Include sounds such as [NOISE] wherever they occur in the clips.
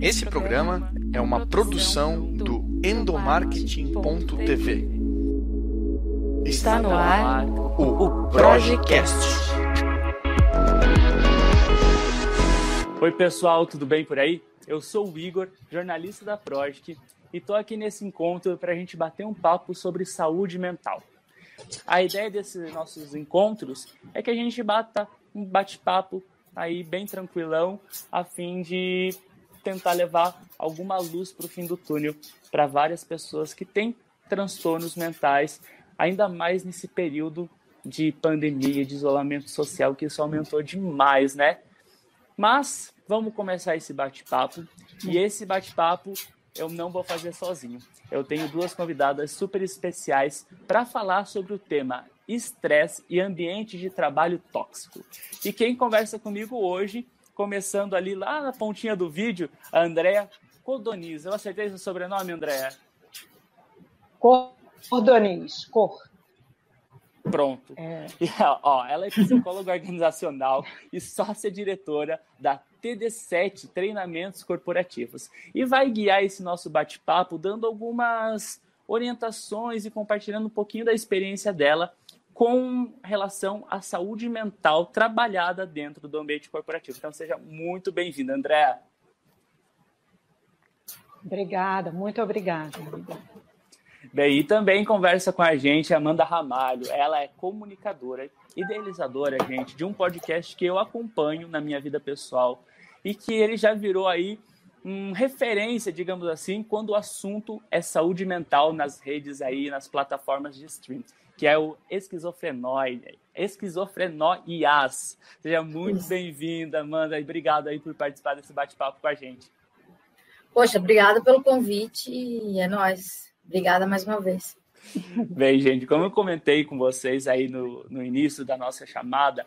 Esse programa é uma produção do endomarketing.tv. Está no ar o Projecast. Oi, pessoal, tudo bem por aí? Eu sou o Igor, jornalista da Project, e estou aqui nesse encontro para a gente bater um papo sobre saúde mental. A ideia desses nossos encontros é que a gente bata um bate-papo aí bem tranquilão, a fim de tentar levar alguma luz para o fim do túnel para várias pessoas que têm transtornos mentais, ainda mais nesse período de pandemia, de isolamento social, que isso aumentou demais, né? Mas vamos começar esse bate-papo. E esse bate-papo eu não vou fazer sozinho. Eu tenho duas convidadas super especiais para falar sobre o tema estresse e ambiente de trabalho tóxico. E quem conversa comigo hoje começando ali lá na pontinha do vídeo, a Andréa Cordoniz. Eu acertei seu sobrenome, Andréa? Cordoniz, cor. Pronto. É. E, ó, ela é psicóloga organizacional e sócia-diretora da TD7 Treinamentos Corporativos. E vai guiar esse nosso bate-papo dando algumas orientações e compartilhando um pouquinho da experiência dela com relação à saúde mental trabalhada dentro do ambiente corporativo. Então, seja muito bem-vinda, Andréa. Obrigada, muito obrigada. Bem, e também conversa com a gente Amanda Ramalho. Ela é comunicadora, idealizadora, gente, de um podcast que eu acompanho na minha vida pessoal e que ele já virou aí um, referência, digamos assim, quando o assunto é saúde mental nas redes aí, nas plataformas de streaming que é o Esquizofrenóide, Esquizofrenóias. Seja muito bem-vinda, Amanda, e obrigado aí por participar desse bate-papo com a gente. Poxa, obrigada pelo convite e é nóis. Obrigada mais uma vez. Bem, gente, como eu comentei com vocês aí no, no início da nossa chamada,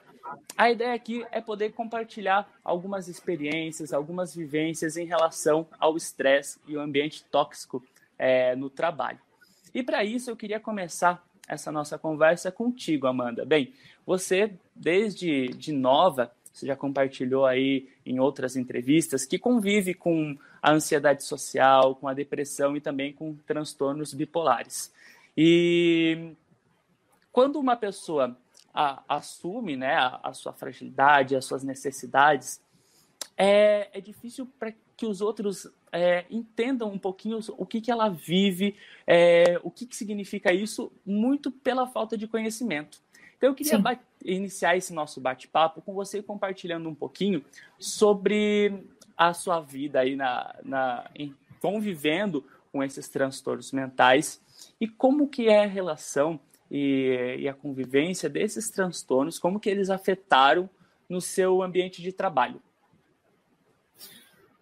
a ideia aqui é poder compartilhar algumas experiências, algumas vivências em relação ao estresse e o ambiente tóxico é, no trabalho. E para isso eu queria começar essa nossa conversa contigo, Amanda. Bem, você, desde de nova, você já compartilhou aí em outras entrevistas que convive com a ansiedade social, com a depressão e também com transtornos bipolares. E quando uma pessoa a, assume né, a, a, sua fragilidade, as suas necessidades, é, é difícil para que os outros é, entendam um pouquinho o que, que ela vive, é, o que, que significa isso, muito pela falta de conhecimento. Então, eu queria iniciar esse nosso bate-papo com você compartilhando um pouquinho sobre a sua vida aí na, na em, convivendo com esses transtornos mentais e como que é a relação e, e a convivência desses transtornos, como que eles afetaram no seu ambiente de trabalho.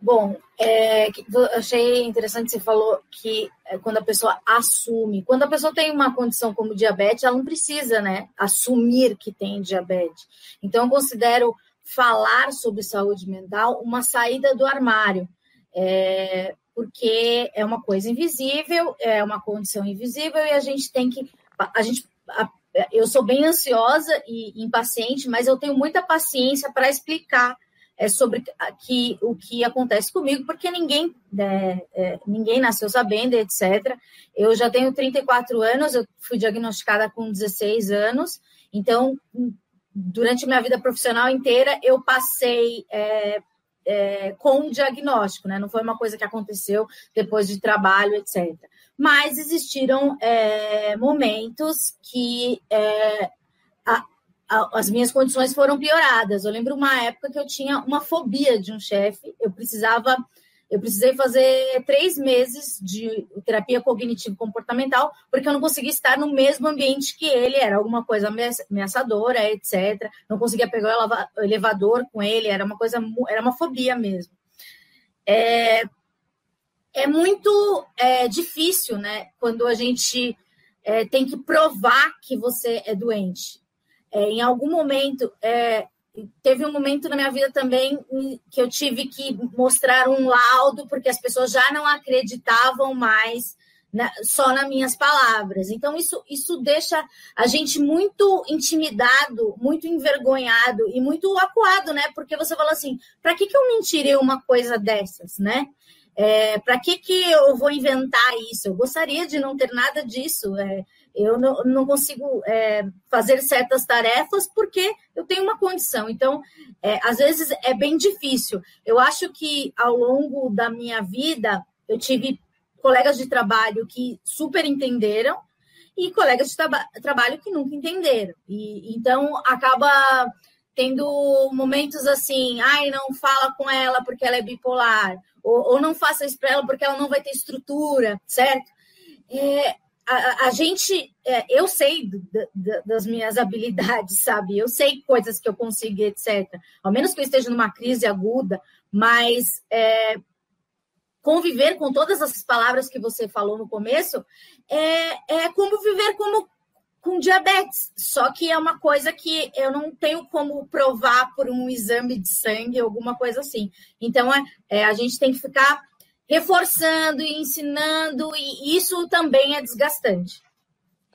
Bom, é, achei interessante você falou que é, quando a pessoa assume, quando a pessoa tem uma condição como diabetes, ela não precisa, né, assumir que tem diabetes. Então, eu considero falar sobre saúde mental uma saída do armário, é, porque é uma coisa invisível, é uma condição invisível e a gente tem que, a gente, a, eu sou bem ansiosa e impaciente, mas eu tenho muita paciência para explicar é sobre que, o que acontece comigo, porque ninguém, né, é, ninguém nasceu sabendo, etc. Eu já tenho 34 anos, eu fui diagnosticada com 16 anos, então, durante minha vida profissional inteira, eu passei é, é, com o diagnóstico, né? Não foi uma coisa que aconteceu depois de trabalho, etc. Mas existiram é, momentos que é, as minhas condições foram pioradas. Eu lembro uma época que eu tinha uma fobia de um chefe, eu precisava, eu precisei fazer três meses de terapia cognitivo-comportamental, porque eu não conseguia estar no mesmo ambiente que ele, era alguma coisa ameaçadora, etc. Não conseguia pegar o elevador com ele, era uma coisa, era uma fobia mesmo. É, é muito é, difícil, né, quando a gente é, tem que provar que você é doente. É, em algum momento, é, teve um momento na minha vida também que eu tive que mostrar um laudo, porque as pessoas já não acreditavam mais na, só nas minhas palavras. Então, isso, isso deixa a gente muito intimidado, muito envergonhado e muito acuado, né? Porque você fala assim: para que, que eu mentirei uma coisa dessas, né? É, para que, que eu vou inventar isso? Eu gostaria de não ter nada disso. É, eu não, não consigo é, fazer certas tarefas porque eu tenho uma condição. Então, é, às vezes é bem difícil. Eu acho que ao longo da minha vida, eu tive colegas de trabalho que super entenderam e colegas de traba trabalho que nunca entenderam. E então acaba tendo momentos assim, ai, não fala com ela porque ela é bipolar, ou, ou não faça isso para ela porque ela não vai ter estrutura, certo? É, a, a, gente, é, eu sei das minhas [LAUGHS] habilidades, sabe? Eu sei coisas que eu consigo, etc. Ao menos que eu esteja numa crise aguda, mas é, conviver com todas essas palavras que você falou no começo é, é como viver como com diabetes, só que é uma coisa que eu não tenho como provar por um exame de sangue, alguma coisa assim. Então, é, é a gente tem que ficar reforçando e ensinando, e isso também é desgastante.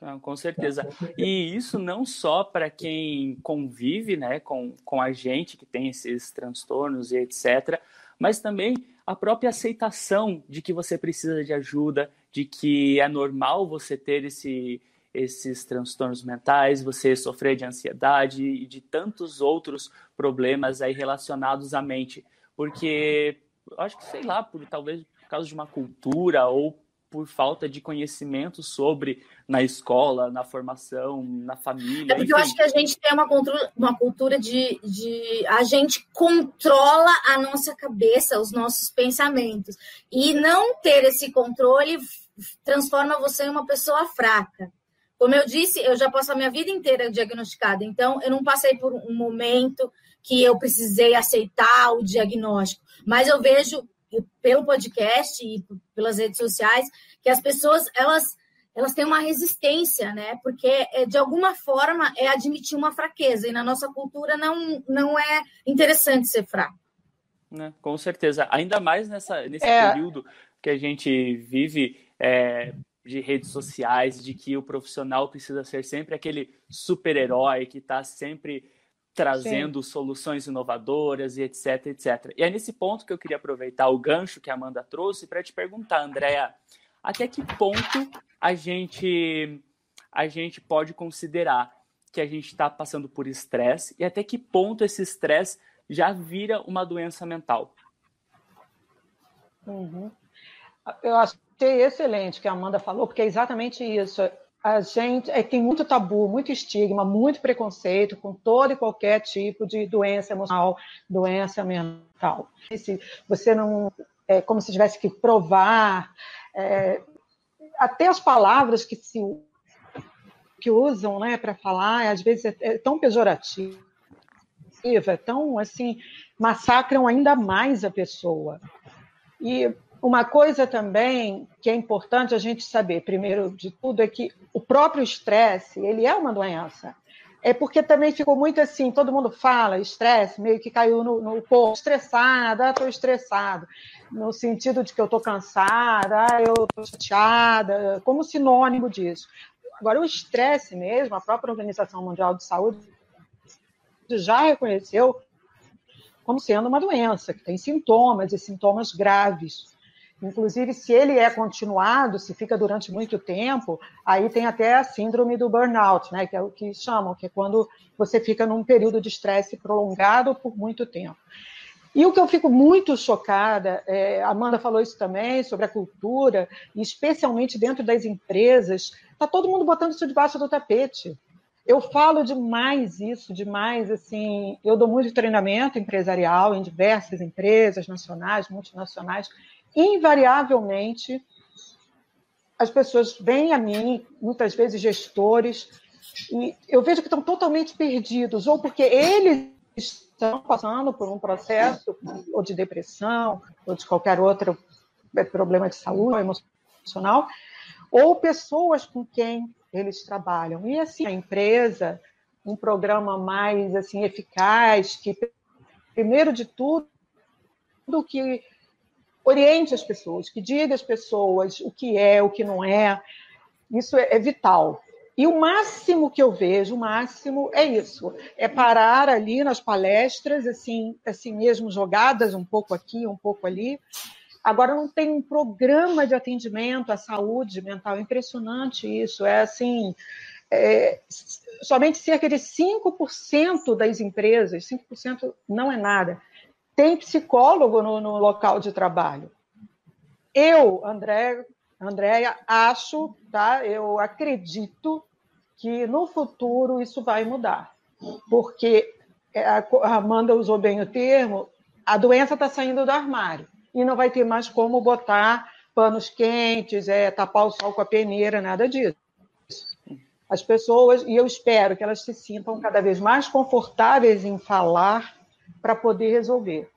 Ah, com certeza. E isso não só para quem convive né, com, com a gente que tem esses transtornos e etc., mas também a própria aceitação de que você precisa de ajuda, de que é normal você ter esse, esses transtornos mentais, você sofrer de ansiedade e de tantos outros problemas aí relacionados à mente. Porque, acho que, sei lá, por talvez por causa de uma cultura ou por falta de conhecimento sobre na escola, na formação, na família. É porque enfim. eu acho que a gente tem uma cultura, uma cultura de, de. A gente controla a nossa cabeça, os nossos pensamentos. E não ter esse controle transforma você em uma pessoa fraca. Como eu disse, eu já passo a minha vida inteira diagnosticada, então eu não passei por um momento que eu precisei aceitar o diagnóstico, mas eu vejo pelo podcast e pelas redes sociais, que as pessoas elas elas têm uma resistência, né? Porque é, de alguma forma é admitir uma fraqueza e na nossa cultura não não é interessante ser fraco. Né? Com certeza, ainda mais nessa nesse é... período que a gente vive é, de redes sociais, de que o profissional precisa ser sempre aquele super-herói que está sempre trazendo Sim. soluções inovadoras e etc, etc. E é nesse ponto que eu queria aproveitar o gancho que a Amanda trouxe para te perguntar, Andréa, até que ponto a gente a gente pode considerar que a gente está passando por estresse e até que ponto esse estresse já vira uma doença mental? Uhum. Eu achei excelente que a Amanda falou, porque é exatamente isso a gente é, tem muito tabu, muito estigma, muito preconceito com todo e qualquer tipo de doença emocional, doença mental. Se você não, é como se tivesse que provar, é, até as palavras que se que usam, né, para falar, às vezes é, é tão pejorativo, é tão assim, massacram ainda mais a pessoa. E uma coisa também que é importante a gente saber, primeiro de tudo, é que o próprio estresse, ele é uma doença. É porque também ficou muito assim, todo mundo fala estresse, meio que caiu no, no estressada, estou estressado, no sentido de que eu estou cansada, eu estou chateada, como sinônimo disso. Agora, o estresse mesmo, a própria Organização Mundial de Saúde já reconheceu como sendo uma doença, que tem sintomas e sintomas graves. Inclusive, se ele é continuado, se fica durante muito tempo, aí tem até a síndrome do burnout, né, que é o que chamam, que é quando você fica num período de estresse prolongado por muito tempo. E o que eu fico muito chocada, é, Amanda falou isso também, sobre a cultura, especialmente dentro das empresas, está todo mundo botando isso debaixo do tapete. Eu falo demais isso, demais, assim, eu dou muito treinamento empresarial em diversas empresas nacionais, multinacionais, invariavelmente, as pessoas vêm a mim, muitas vezes gestores, e eu vejo que estão totalmente perdidos, ou porque eles estão passando por um processo ou de depressão, ou de qualquer outro problema de saúde emocional, ou pessoas com quem eles trabalham. E assim, a empresa, um programa mais assim eficaz, que primeiro de tudo, que oriente as pessoas, que diga às pessoas o que é, o que não é. Isso é, é vital. E o máximo que eu vejo, o máximo é isso, é parar ali nas palestras, assim, assim mesmo jogadas um pouco aqui, um pouco ali. Agora não tem um programa de atendimento à saúde mental, impressionante isso. É assim, é, somente cerca de 5% das empresas, 5% não é nada, tem psicólogo no, no local de trabalho. Eu, André, Andréia, acho, tá? Eu acredito que no futuro isso vai mudar, porque é, a Amanda usou bem o termo, a doença está saindo do armário e não vai ter mais como botar panos quentes, é, tapar o sol com a peneira, nada disso. As pessoas, e eu espero que elas se sintam cada vez mais confortáveis em falar para poder resolver.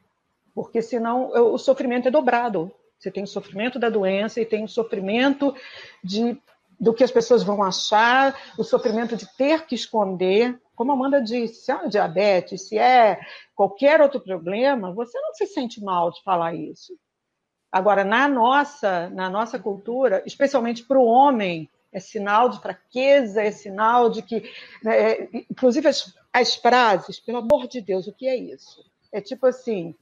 Porque senão o sofrimento é dobrado. Você tem o sofrimento da doença e tem o sofrimento de, do que as pessoas vão achar, o sofrimento de ter que esconder. Como a Amanda disse, se é diabetes, se é qualquer outro problema, você não se sente mal de falar isso. Agora, na nossa, na nossa cultura, especialmente para o homem, é sinal de fraqueza, é sinal de que. Né, é, inclusive, as, as frases, pelo amor de Deus, o que é isso? É tipo assim: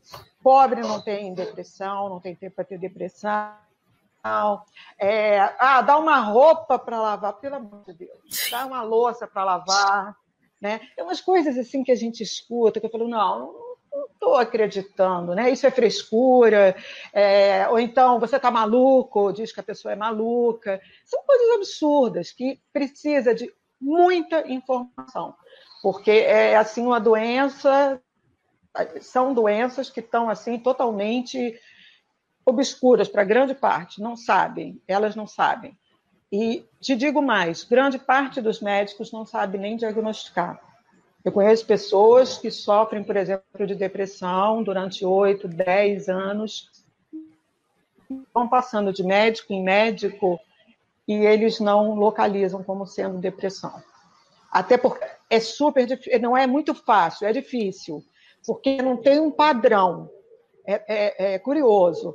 pobre não tem depressão, não tem tempo para ter depressão. É, ah, dá uma roupa para lavar, pelo amor de Deus, dá uma louça para lavar. Né? Tem umas coisas assim que a gente escuta que eu falo, não, não estou acreditando, né? Isso é frescura, é, ou então você está maluco, diz que a pessoa é maluca. São coisas absurdas que precisa de muita informação, porque é assim uma doença, são doenças que estão assim totalmente obscuras para grande parte, não sabem, elas não sabem. E te digo mais, grande parte dos médicos não sabe nem diagnosticar. Eu conheço pessoas que sofrem, por exemplo, de depressão durante 8, 10 anos, vão passando de médico em médico e eles não localizam como sendo depressão. Até porque é super difícil, não é muito fácil, é difícil, porque não tem um padrão. É, é, é curioso.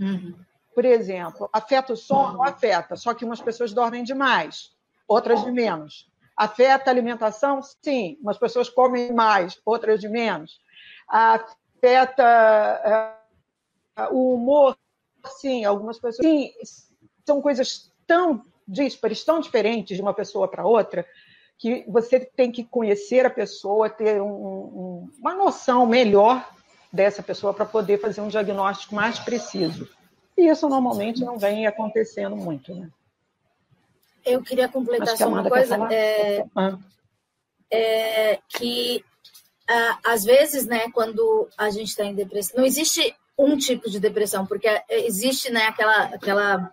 Uhum. Por exemplo, afeta o sono? Afeta, só que umas pessoas dormem demais, outras de menos. Afeta a alimentação? Sim, umas pessoas comem mais, outras de menos. Afeta uh, o humor? Sim, algumas pessoas. Sim, são coisas tão díspares, tão diferentes de uma pessoa para outra, que você tem que conhecer a pessoa, ter um, um, uma noção melhor dessa pessoa para poder fazer um diagnóstico mais preciso. E isso normalmente não vem acontecendo muito, né? Eu queria completar só uma coisa. É, ah. é, que às vezes, né, quando a gente está em depressão, não existe um tipo de depressão, porque existe, né, aquela, aquela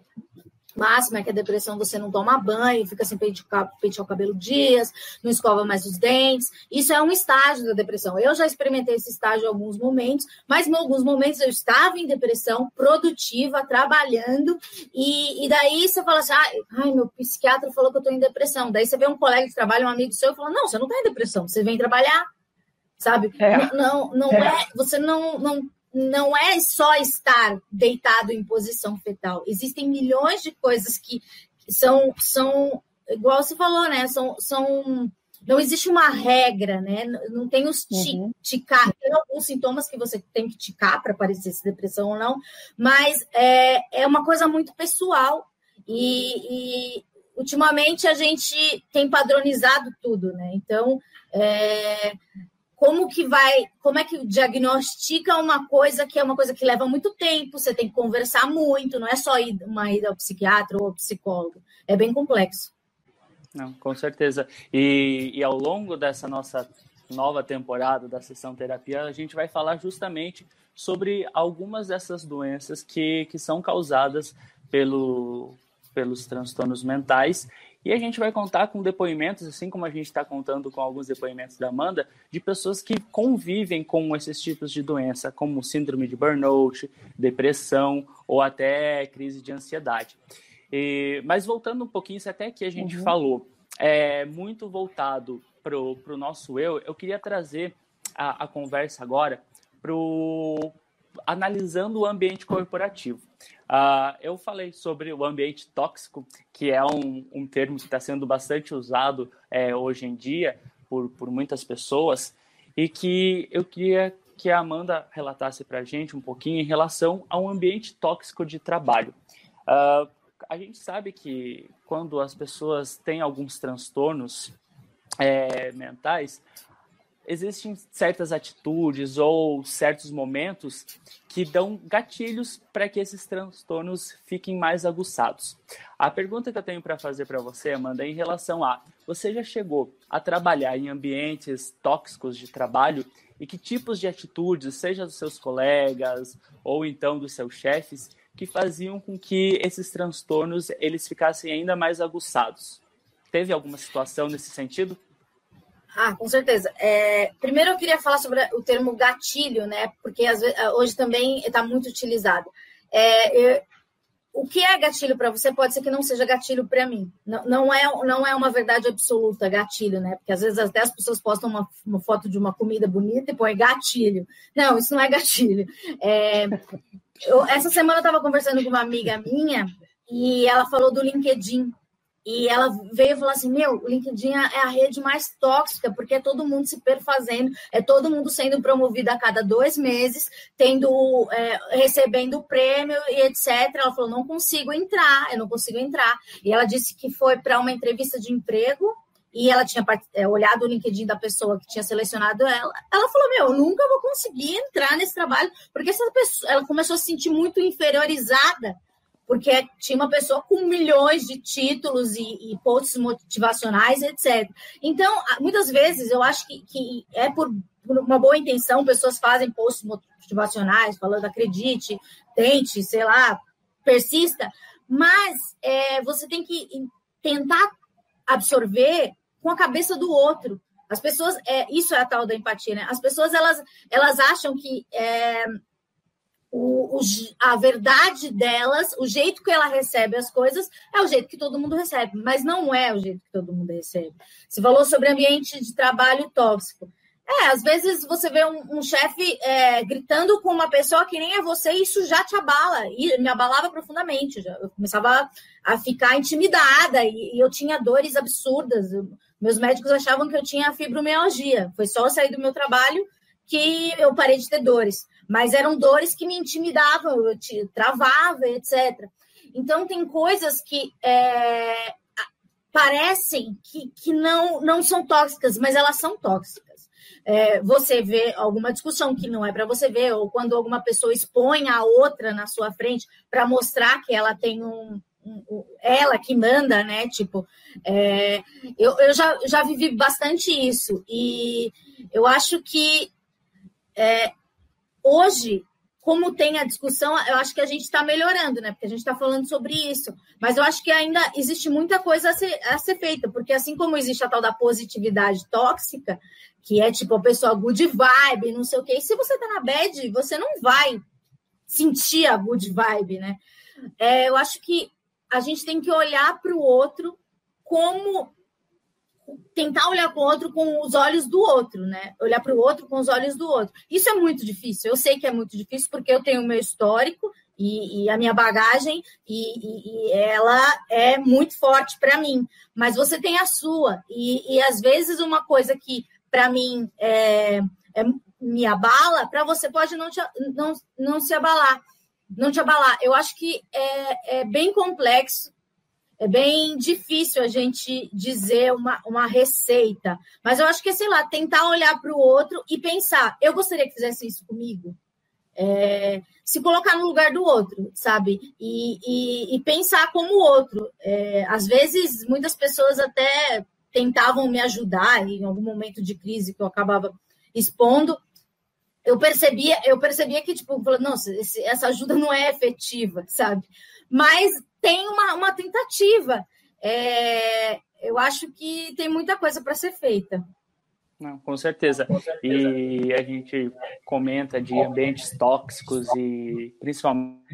máxima é que a depressão você não toma banho, fica sem pentear, pentear o cabelo dias, não escova mais os dentes. Isso é um estágio da depressão. Eu já experimentei esse estágio em alguns momentos, mas em alguns momentos eu estava em depressão, produtiva, trabalhando, e, e daí você fala assim: ai, meu psiquiatra falou que eu estou em depressão. Daí você vê um colega de trabalho, um amigo seu, e fala: não, você não está em depressão, você vem trabalhar sabe? É. Não, não, não é. é. Você não, não não é só estar deitado em posição fetal. Existem milhões de coisas que são, são igual você falou, né? São, são não existe uma regra, né? Não tem os uhum. ticar, tem alguns sintomas que você tem que ticar para parecer se depressão ou não, mas é, é uma coisa muito pessoal e, e ultimamente a gente tem padronizado tudo, né? Então é, como que vai, como é que diagnostica uma coisa que é uma coisa que leva muito tempo, você tem que conversar muito, não é só ir, uma ida ao psiquiatra ou ao psicólogo, é bem complexo. Não, com certeza. E, e ao longo dessa nossa nova temporada da sessão terapia, a gente vai falar justamente sobre algumas dessas doenças que, que são causadas pelo, pelos transtornos mentais e a gente vai contar com depoimentos, assim como a gente está contando com alguns depoimentos da Amanda, de pessoas que convivem com esses tipos de doença, como síndrome de burnout, depressão ou até crise de ansiedade. E, mas voltando um pouquinho, se até que a gente uhum. falou, é muito voltado para o nosso eu, eu queria trazer a, a conversa agora para analisando o ambiente corporativo. Uh, eu falei sobre o ambiente tóxico, que é um, um termo que está sendo bastante usado é, hoje em dia por, por muitas pessoas, e que eu queria que a Amanda relatasse para a gente um pouquinho em relação ao ambiente tóxico de trabalho. Uh, a gente sabe que quando as pessoas têm alguns transtornos é, mentais, existem certas atitudes ou certos momentos que dão gatilhos para que esses transtornos fiquem mais aguçados. A pergunta que eu tenho para fazer para você, Amanda, é em relação a você já chegou a trabalhar em ambientes tóxicos de trabalho e que tipos de atitudes, seja dos seus colegas ou então dos seus chefes, que faziam com que esses transtornos eles ficassem ainda mais aguçados? Teve alguma situação nesse sentido? Ah, com certeza. É, primeiro eu queria falar sobre o termo gatilho, né? Porque vezes, hoje também está muito utilizado. É, eu, o que é gatilho para você pode ser que não seja gatilho para mim. Não, não, é, não é uma verdade absoluta, gatilho, né? Porque às vezes até as pessoas postam uma, uma foto de uma comida bonita e põem gatilho. Não, isso não é gatilho. É, eu, essa semana eu estava conversando com uma amiga minha e ela falou do LinkedIn. E ela veio e falou assim: Meu, o LinkedIn é a rede mais tóxica, porque é todo mundo se perfazendo, é todo mundo sendo promovido a cada dois meses, tendo, é, recebendo prêmio e etc. Ela falou: Não consigo entrar, eu não consigo entrar. E ela disse que foi para uma entrevista de emprego e ela tinha é, olhado o LinkedIn da pessoa que tinha selecionado ela. Ela falou: Meu, eu nunca vou conseguir entrar nesse trabalho, porque essa pessoa, ela começou a se sentir muito inferiorizada porque tinha uma pessoa com milhões de títulos e, e posts motivacionais, etc. Então, muitas vezes, eu acho que, que é por, por, uma boa intenção, pessoas fazem posts motivacionais, falando acredite, tente, sei lá, persista, mas é, você tem que tentar absorver com a cabeça do outro. As pessoas, é, isso é a tal da empatia, né? As pessoas, elas, elas acham que é, o, o, a verdade delas, o jeito que ela recebe as coisas, é o jeito que todo mundo recebe, mas não é o jeito que todo mundo recebe. Você falou sobre ambiente de trabalho tóxico. É, às vezes você vê um, um chefe é, gritando com uma pessoa que nem é você, e isso já te abala, e me abalava profundamente. Já, eu começava a, ficar intimidada, e, e, eu tinha dores absurdas. Eu, meus médicos achavam que eu tinha fibromialgia. Foi só sair do meu trabalho que eu parei de ter dores mas eram dores que me intimidavam, eu te, travava, etc. Então, tem coisas que é, parecem que, que não, não são tóxicas, mas elas são tóxicas. É, você vê alguma discussão que não é para você ver, ou quando alguma pessoa expõe a outra na sua frente para mostrar que ela tem um, ela que manda, né? Tipo, é, eu, eu já, já vivi bastante isso, e eu acho que é, hoje, como tem a discussão, eu acho que a gente está melhorando, né? Porque a gente está falando sobre isso. Mas eu acho que ainda existe muita coisa a ser, a ser feita, porque assim como existe a tal da positividade tóxica, que é tipo a pessoa good vibe, não sei o quê, e se você tá na bad, você não vai sentir a good vibe, né? É, eu acho que a gente tem que olhar para o outro como tentar olhar para o outro com os olhos do outro, né? Olhar para o outro com os olhos do outro. Isso é muito difícil. Eu sei que é muito difícil porque eu tenho o meu histórico e, e a minha bagagem e, e, e, ela é muito forte para mim. Mas você tem a sua e, às vezes uma coisa que para mim é, é, me abala, para você pode não, te, não, não se abalar, não te abalar. Eu acho que é, é bem complexo é bem difícil a gente dizer uma, uma receita. Mas eu acho que, sei lá, tentar olhar para o outro e pensar, eu gostaria que fizesse isso comigo. É, se colocar no lugar do outro, sabe? E, e, e pensar como o outro. É, às vezes, muitas pessoas até tentavam me ajudar em algum momento de crise que eu acabava expondo. Eu percebia, eu percebia que, tipo, nossa, essa ajuda não é efetiva, sabe? Mas tem uma, uma tentativa. É, eu acho que tem muita coisa para ser feita. Não, com certeza. com certeza. E a gente comenta de ambientes tóxicos e principalmente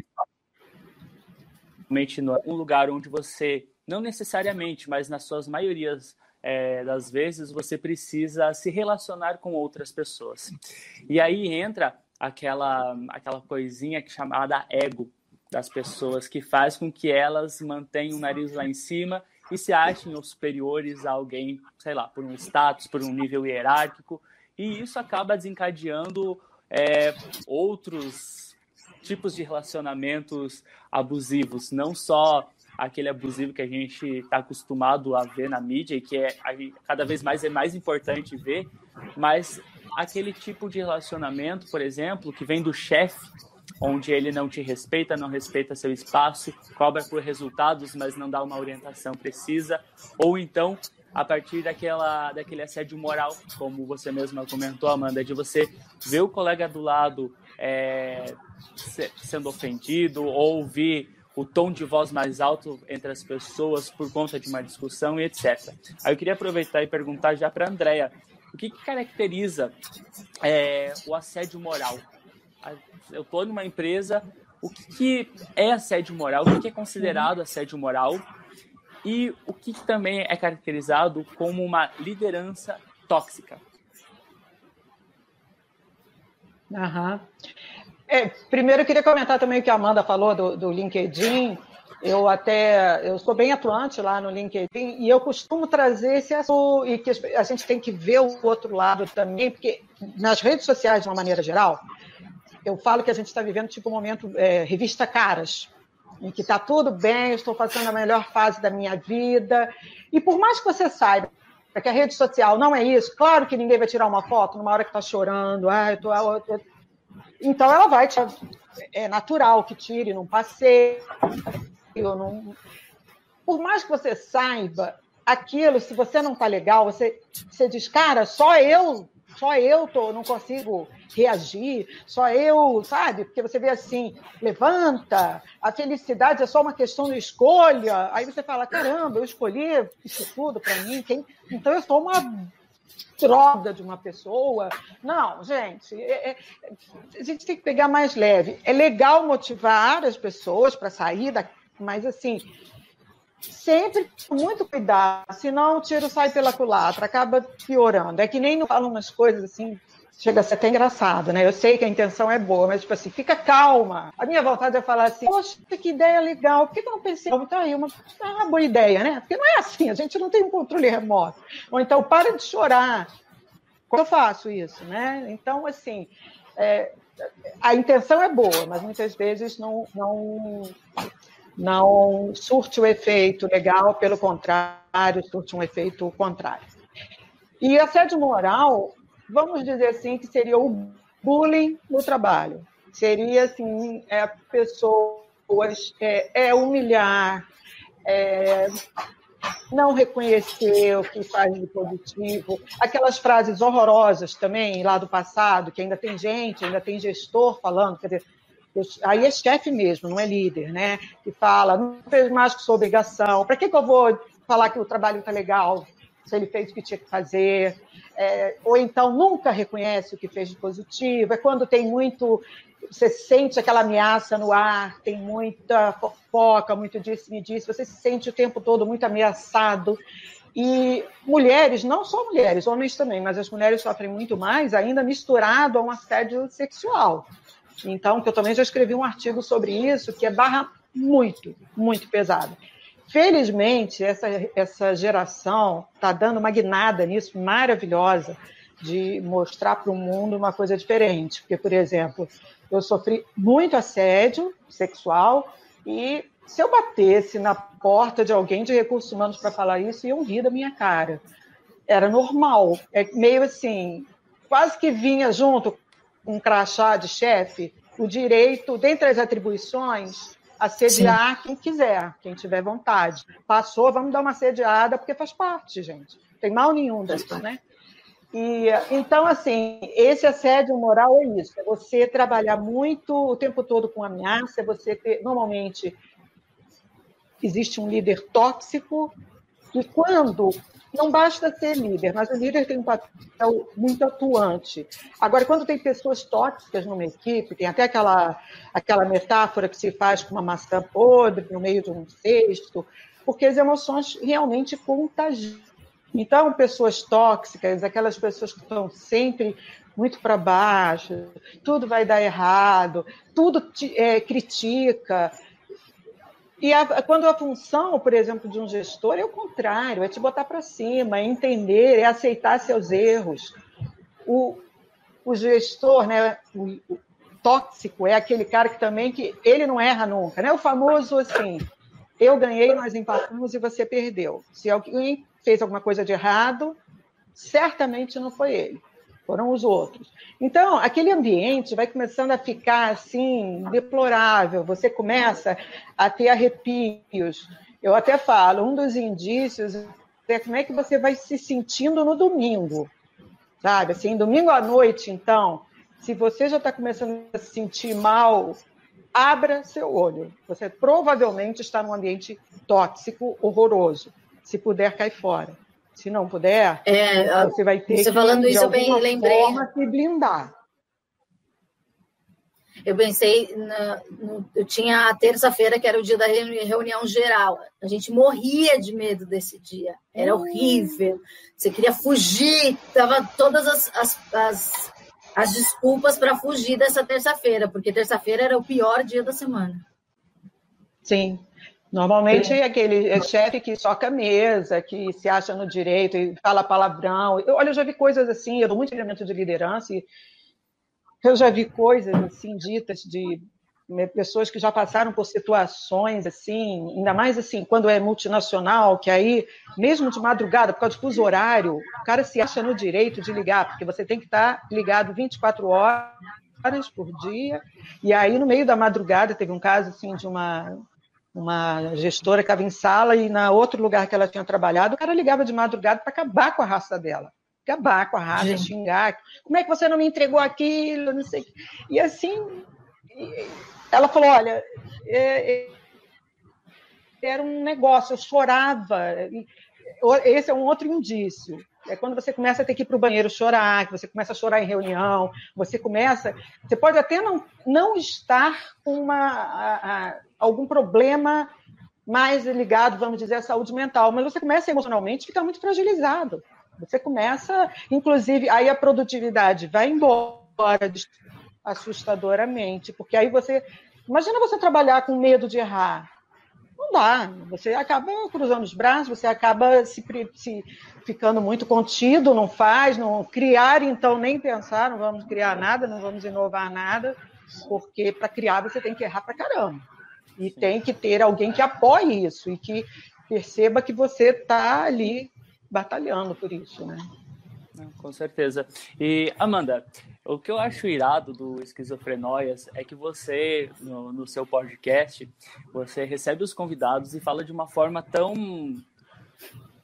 num lugar onde você, não necessariamente, mas nas suas maiorias é, das vezes, você precisa se relacionar com outras pessoas. E aí entra aquela, aquela coisinha que é chamada ego das pessoas, que faz com que elas mantenham o nariz lá em cima e se achem superiores a alguém, sei lá, por um status, por um nível hierárquico, e isso acaba desencadeando é, outros tipos de relacionamentos abusivos, não só aquele abusivo que a gente está acostumado a ver na mídia e que é cada vez mais é mais importante ver, mas aquele tipo de relacionamento, por exemplo, que vem do chefe, onde ele não te respeita, não respeita seu espaço, cobra por resultados, mas não dá uma orientação precisa, ou então a partir daquela, daquele assédio moral, como você mesma comentou, Amanda, de você ver o colega do lado é, sendo ofendido ou ouvir o tom de voz mais alto entre as pessoas por conta de uma discussão e etc. Aí eu queria aproveitar e perguntar já para a Andrea, o que, que caracteriza é, o assédio moral? Eu estou numa empresa, o que, que, é assédio moral? O que, que é considerado assédio moral? E o que, que também é caracterizado como uma liderança tóxica? Aham. É, primeiro, eu queria comentar também o que a Amanda falou do, do LinkedIn. Eu até eu sou bem atuante lá no LinkedIn e eu costumo trazer esse assunto e que a gente tem que ver o outro lado também, porque nas redes sociais, de uma maneira geral, eu falo que a gente está vivendo tipo um momento é, revista caras, em que está tudo bem, estou passando a melhor fase da minha vida. E por mais que você saiba que a rede social não é isso, claro que ninguém vai tirar uma foto numa hora que está chorando, ah, eu tô, eu então ela vai, é natural que tire num passeio, não. Por mais que você saiba aquilo, se você não tá legal, você, você diz, cara, só eu, só eu tô, não consigo reagir, só eu, sabe? Porque você vê assim, levanta, a felicidade é só uma questão de escolha. Aí você fala, caramba, eu escolhi isso tudo para mim, quem... então eu sou uma droga de uma pessoa. Não, gente, é, é, a gente tem que pegar mais leve. É legal motivar as pessoas para sair da, mas assim, sempre com muito cuidado, senão o tiro sai pela culatra, acaba piorando. É que nem falam umas coisas assim, chega a ser até engraçado, né? Eu sei que a intenção é boa, mas tipo assim, fica calma. A minha vontade é falar assim, poxa, que ideia legal, por que eu não pensei? Então aí, uma, uma boa ideia, né? Porque não é assim, a gente não tem um controle remoto. Ou então, para de chorar. Como eu faço isso, né? Então, assim, é, a intenção é boa, mas muitas vezes não, não não surte o efeito legal, pelo contrário, surte um efeito contrário. E assédio moral, vamos dizer assim, que seria o bullying no trabalho. Seria, assim, é, pessoas, é, é humilhar, é, não reconhecer o que faz de positivo, aquelas frases horrorosas também lá do passado, que ainda tem gente, ainda tem gestor falando, quer dizer, aí é chefe mesmo, não é líder, né? Que fala, não fez mais que sua obrigação, para que, que eu vou falar que o trabalho está legal se ele fez o que tinha que fazer? É, ou então nunca reconhece o que fez de positivo, é quando tem muito, você sente aquela ameaça no ar, tem muita fofoca, muito disse-me disse, você se sente o tempo todo muito ameaçado. E mulheres, não só mulheres, homens também, mas as mulheres sofrem muito mais, ainda misturado a um assédio sexual. Então, que eu também já escrevi um artigo sobre isso, que é barra muito, muito pesado. Felizmente, essa, essa geração está dando uma guinada nisso maravilhosa de mostrar para o mundo uma coisa diferente. Porque, por exemplo, eu sofri muito assédio sexual e se eu batesse na porta de alguém de recursos humanos para falar isso, iam rir da minha cara. Era normal. É meio assim, quase que vinha junto um crachá de chefe, o direito, dentre as atribuições, assediar Sim. quem quiser, quem tiver vontade. Passou, vamos dar uma assediada, porque faz parte, gente. Não tem mal nenhum disso, né? E, então, assim, esse assédio moral é isso: é você trabalhar muito o tempo todo com ameaça, é você ter, normalmente, existe um líder tóxico, e quando não basta ser líder, mas o líder tem um papel muito atuante. Agora, quando tem pessoas tóxicas numa equipe, tem até aquela, aquela metáfora que se faz com uma maçã podre no meio de um cesto, porque as emoções realmente contagiam. Então, pessoas tóxicas, aquelas pessoas que estão sempre muito para baixo, tudo vai dar errado, tudo te, é, critica. E a, quando a função, por exemplo, de um gestor é o contrário, é te botar para cima, é entender, é aceitar seus erros. O, o gestor, né, o, o tóxico é aquele cara que também que ele não erra nunca, né? O famoso assim, eu ganhei, nós empatamos e você perdeu. Se alguém fez alguma coisa de errado, certamente não foi ele foram os outros. Então, aquele ambiente vai começando a ficar assim, deplorável, você começa a ter arrepios. Eu até falo, um dos indícios é como é que você vai se sentindo no domingo, sabe? Assim, domingo à noite, então, se você já está começando a se sentir mal, abra seu olho. Você provavelmente está num ambiente tóxico, horroroso. Se puder, cai fora. Se não puder, é, você vai ter você que, falando isso, eu bem lembrei. Forma, se blindar. Eu pensei, na, no, eu tinha a terça-feira, que era o dia da reunião geral. A gente morria de medo desse dia. Era hum. horrível. Você queria fugir, tava todas as, as, as, as desculpas para fugir dessa terça-feira, porque terça-feira era o pior dia da semana. Sim. Normalmente é aquele é chefe que soca a mesa, que se acha no direito e fala palavrão. Eu, olha, eu já vi coisas assim, eu dou muito treinamento de liderança e eu já vi coisas assim ditas de né, pessoas que já passaram por situações assim, ainda mais assim, quando é multinacional, que aí, mesmo de madrugada, por causa do fuso horário, o cara se acha no direito de ligar, porque você tem que estar ligado 24 horas por dia, e aí no meio da madrugada teve um caso assim de uma uma gestora que estava em sala e na outro lugar que ela tinha trabalhado, o cara ligava de madrugada para acabar com a raça dela. Acabar com a raça, Gente. xingar. Como é que você não me entregou aquilo? Não sei. E assim, ela falou: olha, é, é, era um negócio, eu chorava. Esse é um outro indício. É quando você começa a ter que ir para o banheiro chorar, que você começa a chorar em reunião, você começa. Você pode até não, não estar com uma, a, a, algum problema mais ligado, vamos dizer, à saúde mental, mas você começa emocionalmente a ficar muito fragilizado. Você começa, inclusive, aí a produtividade vai embora assustadoramente, porque aí você. Imagina você trabalhar com medo de errar. Não dá. Você acaba cruzando os braços, você acaba se, se ficando muito contido, não faz, não criar, então nem pensar, não vamos criar nada, não vamos inovar nada, porque para criar você tem que errar para caramba. E Sim. tem que ter alguém que apoie isso e que perceba que você está ali batalhando por isso, né? Com certeza. E, Amanda, o que eu acho irado do Esquizofrenóias é que você, no, no, seu podcast, você recebe os convidados e fala de uma forma tão,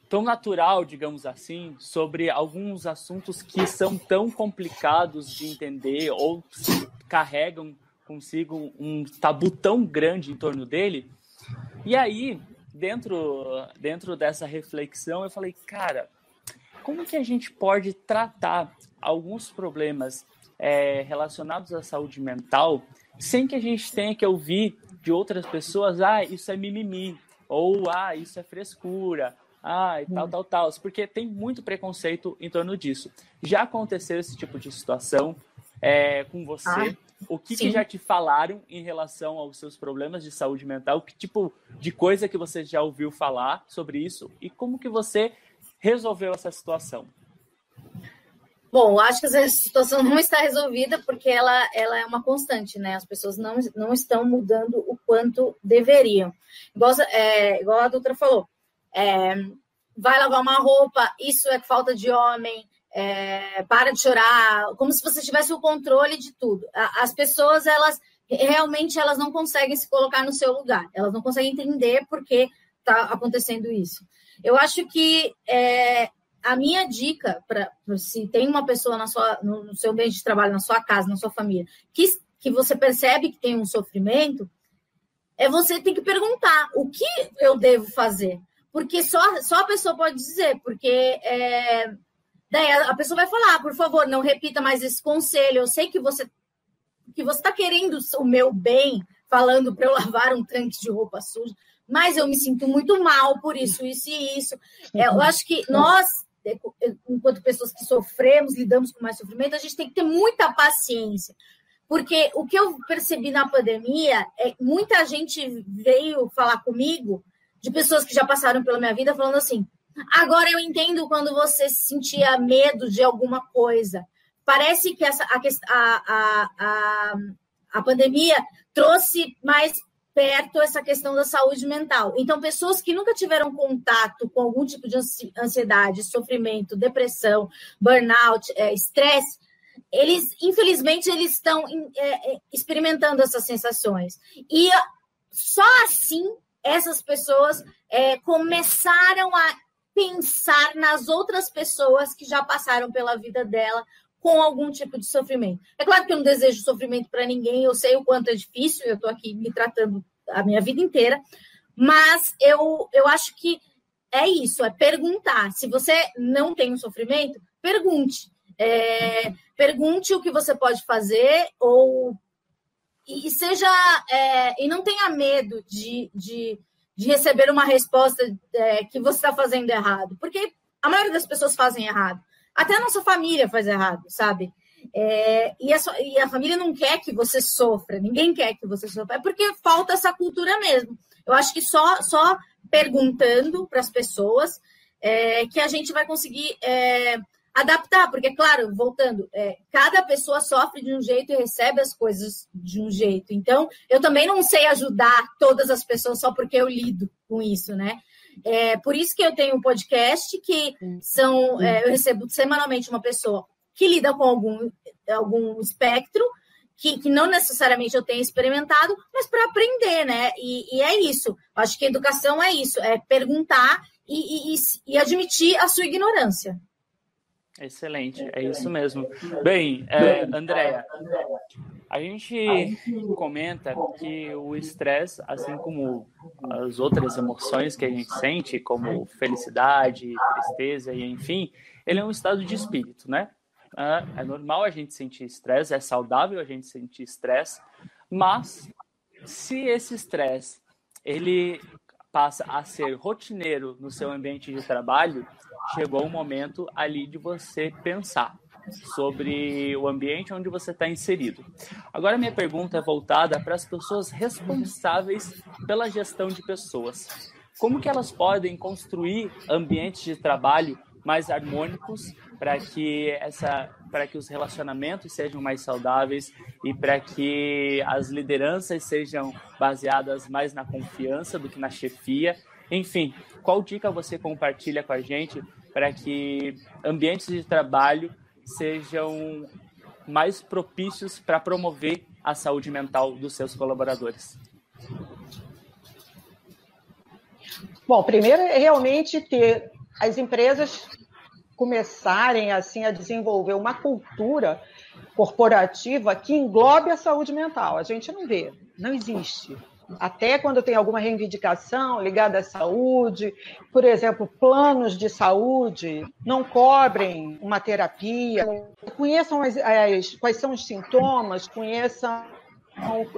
tão natural, digamos assim, sobre alguns assuntos que são tão complicados de entender ou carregam consigo um tabu tão grande em torno dele. E aí, dentro, dentro dessa reflexão, eu falei, cara, como que a gente pode tratar alguns problemas é, relacionados à saúde mental sem que a gente tenha que ouvir de outras pessoas, ah, isso é mimimi, ou ah, isso é frescura, ah, e tal, tal, tal, porque tem muito preconceito em torno disso. Já aconteceu esse tipo de situação é, com você? Ah, o que, que, já te falaram em relação aos seus problemas de saúde mental? Que tipo de coisa que você já ouviu falar sobre isso? E como que você resolveu essa situação? Bom, acho que essa situação não está resolvida porque ela, ela é uma constante, né? As pessoas não, não estão mudando o quanto deveriam. Igual, é, igual a doutora falou, é, vai lavar uma roupa, isso é falta de homem, é, para de chorar, como se você tivesse o controle de tudo. As pessoas, elas realmente elas não conseguem se colocar no seu lugar, elas não conseguem entender por que está acontecendo isso. Eu acho que é, a minha dica para se tem uma pessoa na sua, no, seu ambiente de trabalho, na sua casa, na sua família, que, que você percebe que tem um sofrimento, é você tem que perguntar o que eu devo fazer. Porque só, só a pessoa pode dizer, porque é, Daí a pessoa vai falar, por favor, não repita mais esse conselho. Eu sei que você que você está querendo o meu bem, falando para eu [LAUGHS] lavar um tanque de roupa suja, mas eu me sinto muito mal por isso, isso e isso. É, eu acho que nós, enquanto pessoas que sofremos, lidamos com mais sofrimento, a gente tem que ter muita paciência. Porque o que eu percebi na pandemia é muita gente veio falar comigo, de pessoas que já passaram pela minha vida, falando assim: agora eu entendo quando você sentia medo de alguma coisa. Parece que essa, a, a, a, a pandemia trouxe mais perto essa questão da saúde mental. Então, pessoas que nunca tiveram contato com algum tipo de ansiedade, sofrimento, depressão, burnout, é, estresse, eles, infelizmente, eles estão é, é, experimentando essas sensações. E só assim essas pessoas é, começaram a pensar nas outras pessoas que já passaram pela vida dela com algum tipo de sofrimento. É claro que eu não desejo sofrimento para ninguém, eu sei o quanto é difícil, eu estou aqui me tratando a minha vida inteira, mas eu, eu acho que é isso, é perguntar. Se você não tem um sofrimento, pergunte. É, pergunte o que você pode fazer ou e, seja é, e não tenha medo de, de, de receber uma resposta é, que você está fazendo errado, porque a maioria das pessoas fazem errado. Até a nossa família faz errado, sabe? É, e, a, e, a, família não quer que você sofra, ninguém quer que você sofra, é porque falta essa cultura mesmo. Eu acho que só, só perguntando para as pessoas é, que a gente vai conseguir é, adaptar, porque, claro, voltando, é, cada pessoa sofre de um jeito e recebe as coisas de um jeito. Então, eu também não sei ajudar todas as pessoas só porque eu lido com isso, né? É, por isso que eu tenho um podcast que são. É, eu recebo semanalmente uma pessoa que lida com algum, algum espectro, que, que não necessariamente eu tenho experimentado, mas para aprender, né? E, e, é isso. Acho que educação é isso, é perguntar e, e, e admitir a sua ignorância. Excelente, é isso mesmo. Bem, é, Andréia, a gente comenta que o estresse, assim como as outras emoções que a gente sente, como felicidade, tristeza e enfim, ele é um estado de espírito, né? É, é normal a gente sentir estresse, é saudável a gente sentir estresse, mas se esse estresse ele passa a ser rotineiro no seu ambiente de trabalho, chegou o momento ali de você pensar sobre o ambiente onde você está inserido. Agora, minha pergunta é voltada para as pessoas responsáveis pela gestão de pessoas. Como que elas podem construir ambientes de trabalho mais harmônicos para que essa para que os relacionamentos sejam mais saudáveis e para que as lideranças sejam baseadas mais na confiança do que na chefia. Enfim, qual dica você compartilha com a gente para que ambientes de trabalho sejam mais propícios para promover a saúde mental dos seus colaboradores? Bom, primeiro é realmente ter as empresas começarem assim a desenvolver uma cultura corporativa que englobe a saúde mental. A gente não vê, não existe até quando tem alguma reivindicação ligada à saúde, por exemplo, planos de saúde não cobrem uma terapia, conheçam as, as, quais são os sintomas, conheçam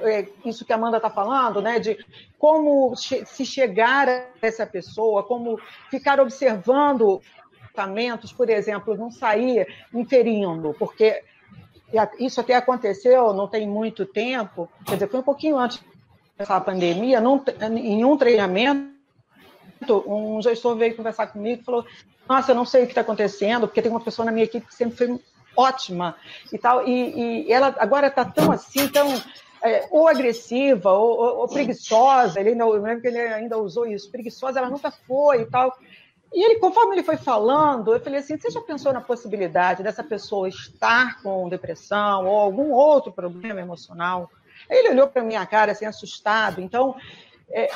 é, isso que a Amanda está falando, né, de como se chegar a essa pessoa, como ficar observando por exemplo, não sair inferindo, porque isso até aconteceu não tem muito tempo, quer dizer, foi um pouquinho antes essa pandemia, num, em um treinamento, um gestor veio conversar comigo e falou: Nossa, eu não sei o que está acontecendo, porque tem uma pessoa na minha equipe que sempre foi ótima e tal, e, e ela agora está tão assim, tão é, ou agressiva ou, ou, ou, preguiçosa. Ele ainda, eu lembro que ele ainda usou isso, preguiçosa, ela nunca foi e tal. E ele, conforme ele foi falando, eu falei assim: você já pensou na possibilidade dessa pessoa estar com depressão ou algum outro problema emocional? Ele olhou para minha cara assim, assustado. Então, é,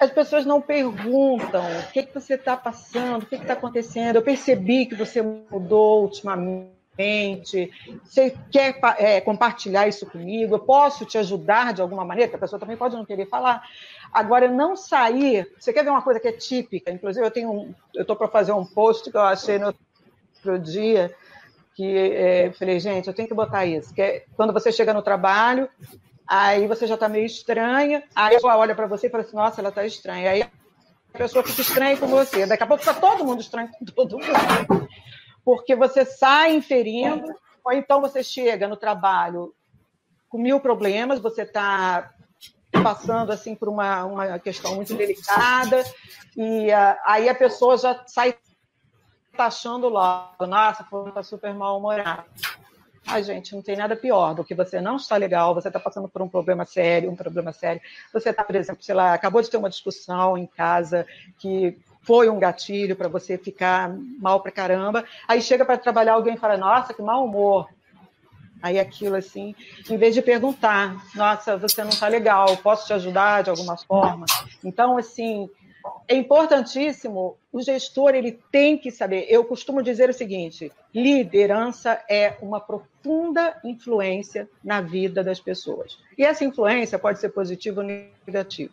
as pessoas não perguntam o que, que você está passando, o que está acontecendo. Eu percebi que você mudou ultimamente. Você quer é, compartilhar isso comigo? Eu posso te ajudar de alguma maneira? a pessoa também pode não querer falar. Agora, não sair. Você quer ver uma coisa que é típica? Inclusive, eu tenho um, eu estou para fazer um post que eu achei no outro dia que é, falei, gente, eu tenho que botar isso. Que é, quando você chega no trabalho, Aí você já está meio estranha, aí a pessoa olha para você e fala assim, nossa, ela está estranha. Aí a pessoa fica estranha com você. Daqui a pouco está todo mundo estranho com todo mundo. Porque você sai inferindo, ou então você chega no trabalho com mil problemas, você está passando assim por uma, uma questão muito delicada, e uh, aí a pessoa já sai taxando logo, nossa, foi está super mal-humorada. Ai, gente, não tem nada pior do que você não está legal, você está passando por um problema sério, um problema sério. Você está, por exemplo, sei lá, acabou de ter uma discussão em casa que foi um gatilho para você ficar mal para caramba. Aí chega para trabalhar alguém e fala, nossa, que mau humor. Aí aquilo assim, em vez de perguntar, nossa, você não está legal, posso te ajudar de alguma forma? Então, assim, é importantíssimo, o gestor ele tem que saber. Eu costumo dizer o seguinte: liderança é uma profunda influência na vida das pessoas. E essa influência pode ser positiva ou negativa.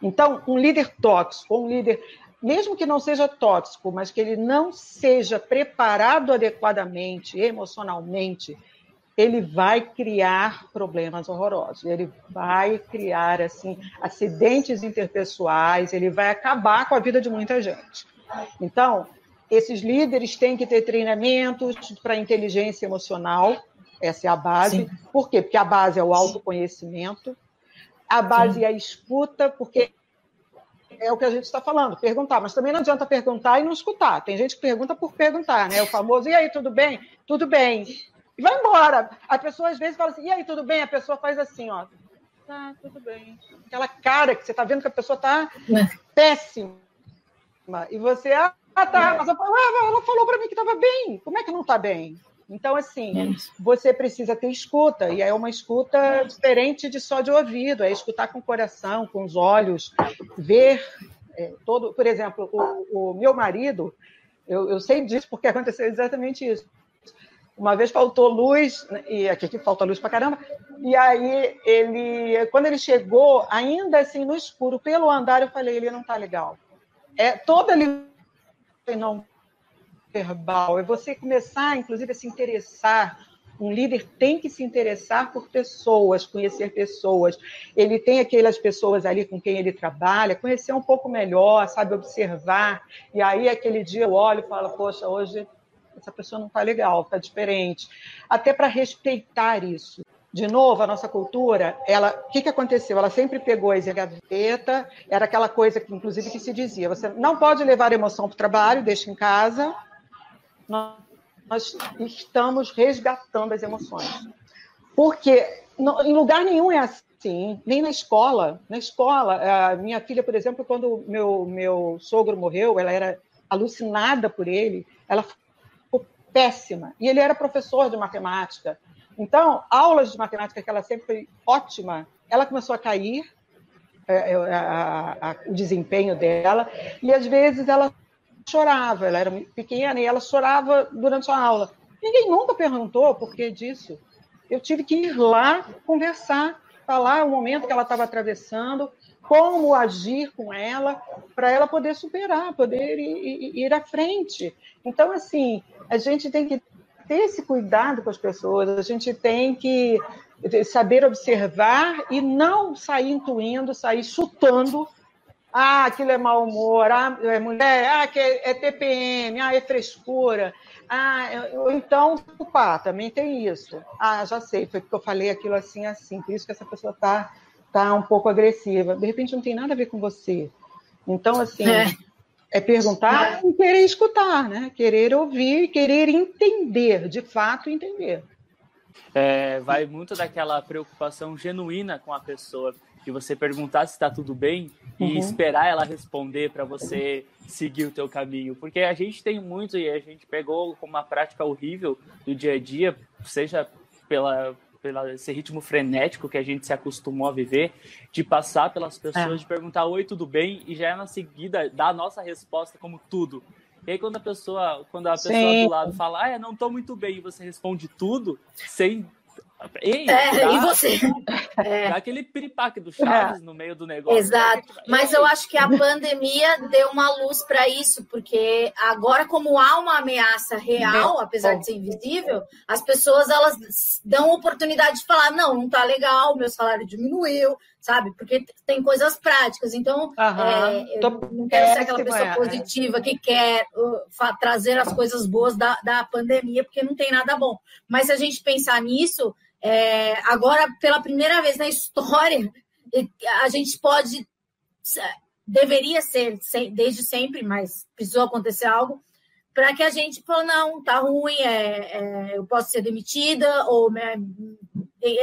Então, um líder tóxico, um líder, mesmo que não seja tóxico, mas que ele não seja preparado adequadamente, emocionalmente, ele vai criar problemas horrorosos, ele vai criar assim acidentes interpessoais, ele vai acabar com a vida de muita gente. Então, esses líderes têm que ter treinamentos para inteligência emocional, essa é a base. Sim. Por quê? Porque a base é o autoconhecimento, a base Sim. é a escuta, porque é o que a gente está falando, perguntar, mas também não adianta perguntar e não escutar. Tem gente que pergunta por perguntar, né? O famoso, e aí, tudo bem? Tudo bem e vai embora. A pessoa às vezes fala assim, e aí, tudo bem? A pessoa faz assim, ó. Tá, tudo bem. Aquela cara que você tá vendo que a pessoa tá é. péssima. E você, ah, tá, mas ela falou para mim que estava bem. Como é que não está bem? Então, assim, é você precisa ter escuta, e é uma escuta diferente de só de ouvido, é escutar com o coração, com os olhos, ver é, todo. Por exemplo, o, o meu marido, eu, eu sei disso porque [LAUGHS] aconteceu exatamente isso. Uma vez faltou luz, e aqui, aqui falta luz para caramba, e aí ele, quando ele chegou, ainda assim no escuro, pelo andar, eu falei, ele não está legal. É toda ali não verbal, é você começar, inclusive, a se interessar. Um líder tem que se interessar por pessoas, conhecer pessoas. Ele tem aquelas pessoas ali com quem ele trabalha, conhecer um pouco melhor, sabe, observar. E aí, aquele dia, eu olho e falo, poxa, hoje essa pessoa não está legal, está diferente. Até para respeitar isso. De novo, a nossa cultura, ela, o que, que aconteceu? Ela sempre pegou a gaveta, era aquela coisa que, inclusive, que se dizia: você não pode levar emoção para o trabalho, deixa em casa. Nós, estamos resgatando as emoções. Porque não, em lugar nenhum é assim, nem na escola. Na escola, a minha filha, por exemplo, quando meu, meu sogro morreu, ela era alucinada por ele, ela péssima. E ele era professor de matemática. Então, aulas de matemática que ela sempre foi ótima, ela começou a cair, é, é, a, a, a, o desempenho dela, e às vezes ela chorava, ela era pequena e ela chorava durante a aula. Ninguém nunca perguntou por que disso. Eu tive que ir lá conversar, falar o momento que ela estava atravessando, como agir com ela, para ela poder superar, poder ir, ir, ir à frente. Então, assim, a gente tem que ter esse cuidado com as pessoas, a gente tem que saber observar e não sair intuindo, sair chutando. Ah, aquilo é mau humor, ah, é mulher, ah, que é, é TPM, ah, é frescura. Ah, ou então, opa, também tem isso. Ah, já sei, foi porque eu falei aquilo assim, assim, por isso que essa pessoa está tá um pouco agressiva. De repente não tem nada a ver com você. Então, assim, é. É perguntar e querer escutar, né? Querer ouvir, querer entender, de fato entender. É, vai muito daquela preocupação genuína com a pessoa, de você perguntar se está tudo bem uhum. e esperar ela responder para você seguir o teu caminho, porque a gente tem muito e a gente pegou como uma prática horrível do dia a dia, seja pela pelo esse ritmo frenético que a gente se acostumou a viver, de passar pelas pessoas, é. de perguntar oi, tudo bem, e já na seguida dar a nossa resposta como tudo. E aí quando a pessoa, quando a pessoa Sim. do lado fala, ah, eu não estou muito bem, e você responde tudo, sem. Ei, é, e você? [LAUGHS] É. Dá aquele piripaque do Chaves é. no meio do negócio. Exato. Mas eu acho que a pandemia deu uma luz para isso, porque agora, como há uma ameaça real, apesar de ser invisível, as pessoas elas dão oportunidade de falar: não, não tá legal, meu salário diminuiu, sabe? Porque tem coisas práticas. Então, é, eu não quero ser aquela pessoa positiva que quer uh, trazer as coisas boas da, da pandemia, porque não tem nada bom. Mas se a gente pensar nisso, é, agora, pela primeira vez na história, a gente pode. Deveria ser desde sempre, mas precisou acontecer algo para que a gente fale, não, tá ruim, é, é, eu posso ser demitida, ou é,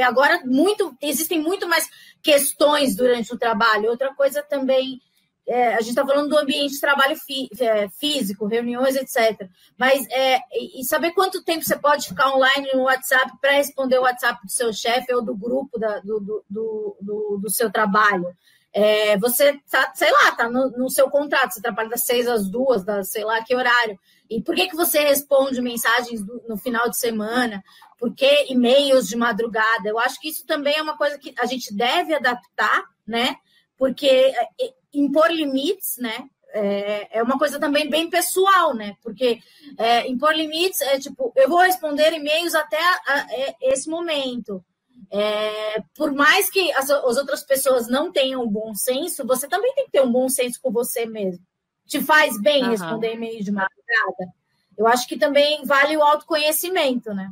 agora muito existem muito mais questões durante o trabalho. Outra coisa também é, a gente está falando do ambiente de trabalho é, físico, reuniões, etc. Mas é, e saber quanto tempo você pode ficar online no WhatsApp para responder o WhatsApp do seu chefe ou do grupo da, do, do, do, do, seu trabalho. É, você tá, sei lá, tá no, no, seu contrato, você trabalha das seis às duas, da sei lá que horário. E por que, que você responde mensagens no final de semana? Por que e-mails de madrugada? Eu acho que isso também é uma coisa que a gente deve adaptar, né? Porque é, impor limites, né? É, é uma coisa também bem pessoal, né? Porque é, impor limites é tipo, eu vou responder e-mails até a, a, é, esse momento. É, por mais que as, as, outras pessoas não tenham bom senso, você também tem que ter um bom senso com você mesmo. Te faz bem uhum. responder e-mail de madrugada? Eu acho que também vale o autoconhecimento, né?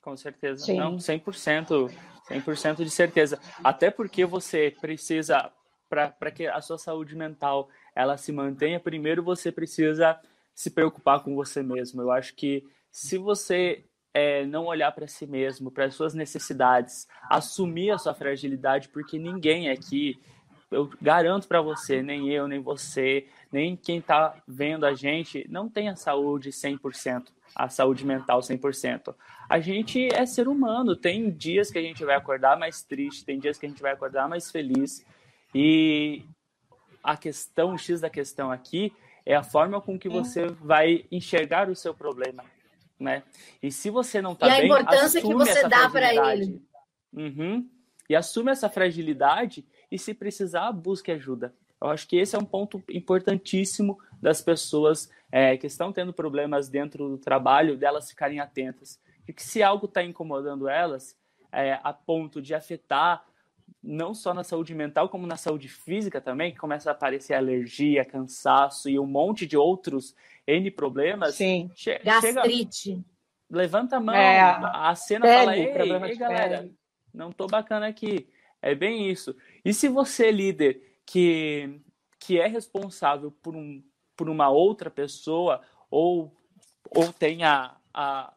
Com certeza. Sim. Não, 100%, 100% de certeza. Até porque você precisa para que a sua saúde mental ela se mantenha, primeiro você precisa se preocupar com você mesmo. Eu acho que se você é, não olhar para si mesmo, para as suas necessidades, assumir a sua fragilidade, porque ninguém aqui, eu garanto para você, nem eu, nem você, nem quem está vendo a gente, não tem a saúde 100%, a saúde mental 100%. A gente é ser humano, tem dias que a gente vai acordar mais triste, tem dias que a gente vai acordar mais feliz, e a questão, o X da questão aqui, é a forma com que você vai enxergar o seu problema, né? E se você não está bem, a importância que você dá para ele. Uhum, e assume essa fragilidade e, se precisar, busque ajuda. Eu acho que esse é um ponto importantíssimo das pessoas é, que estão tendo problemas dentro do trabalho, delas ficarem atentas. E que se algo está incomodando elas, é, a ponto de afetar não só na saúde mental, como na saúde física também, que começa a aparecer alergia, cansaço e um monte de outros N problemas. Sim, che gastrite. Chega, levanta a mão, é, a cena pele, fala, ei, ei galera, pele. não tô bacana aqui. É bem isso. E se você, líder, que, que é responsável por, um, por uma outra pessoa, ou, ou tem a, a,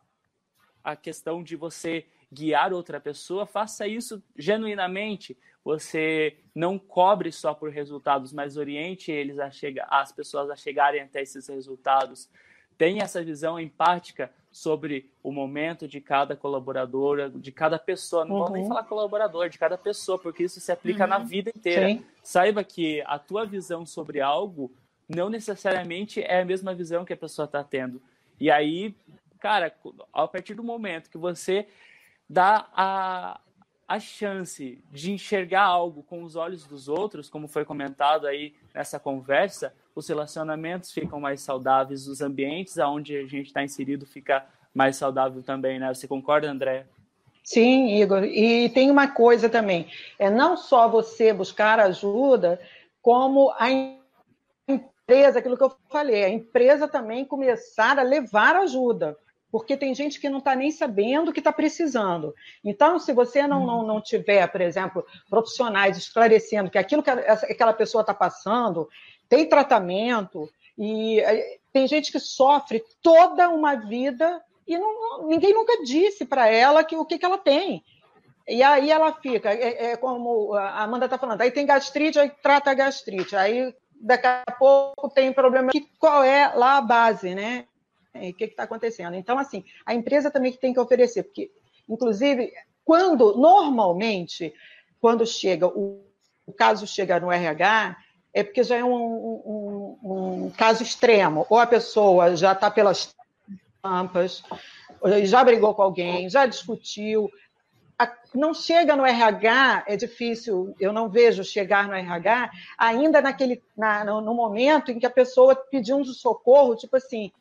a questão de você guiar outra pessoa, faça isso genuinamente. Você não cobre só por resultados, mas oriente eles a chegar, as pessoas a chegarem até esses resultados. Tenha essa visão empática sobre o momento de cada colaboradora, de cada pessoa. Não uhum. vou nem falar colaborador, de cada pessoa, porque isso se aplica uhum. na vida inteira. Sim. Saiba que a tua visão sobre algo não necessariamente é a mesma visão que a pessoa está tendo. E aí, cara, a partir do momento que você dá a, a chance de enxergar algo com os olhos dos outros, como foi comentado aí nessa conversa, os relacionamentos ficam mais saudáveis, os ambientes aonde a gente está inserido fica mais saudável também, né? Você concorda, André? Sim, Igor. E tem uma coisa também, é não só você buscar ajuda, como a empresa, aquilo que eu falei, a empresa também começar a levar ajuda porque tem gente que não está nem sabendo que está precisando. Então, se você não, não, não tiver, por exemplo, profissionais esclarecendo que aquilo que aquela pessoa está passando tem tratamento, e eh, tem gente que sofre toda uma vida e não, ninguém nunca disse para ela que, o que, que ela tem. E aí ela fica, é, é como a Amanda está falando, aí tem gastrite, aí trata a gastrite, aí daqui a pouco tem problema. Que, qual é lá a base, né? o que está acontecendo. Então, assim, a empresa também tem que oferecer, porque, inclusive, quando, normalmente, quando chega, o, o caso chega no RH, é porque já é um, um, um caso extremo, ou a pessoa já está pelas tampas, já brigou com alguém, já discutiu, não chega no RH, é difícil, eu não vejo chegar no RH ainda naquele, na, no, momento em que a pessoa pediu um socorro, tipo assim,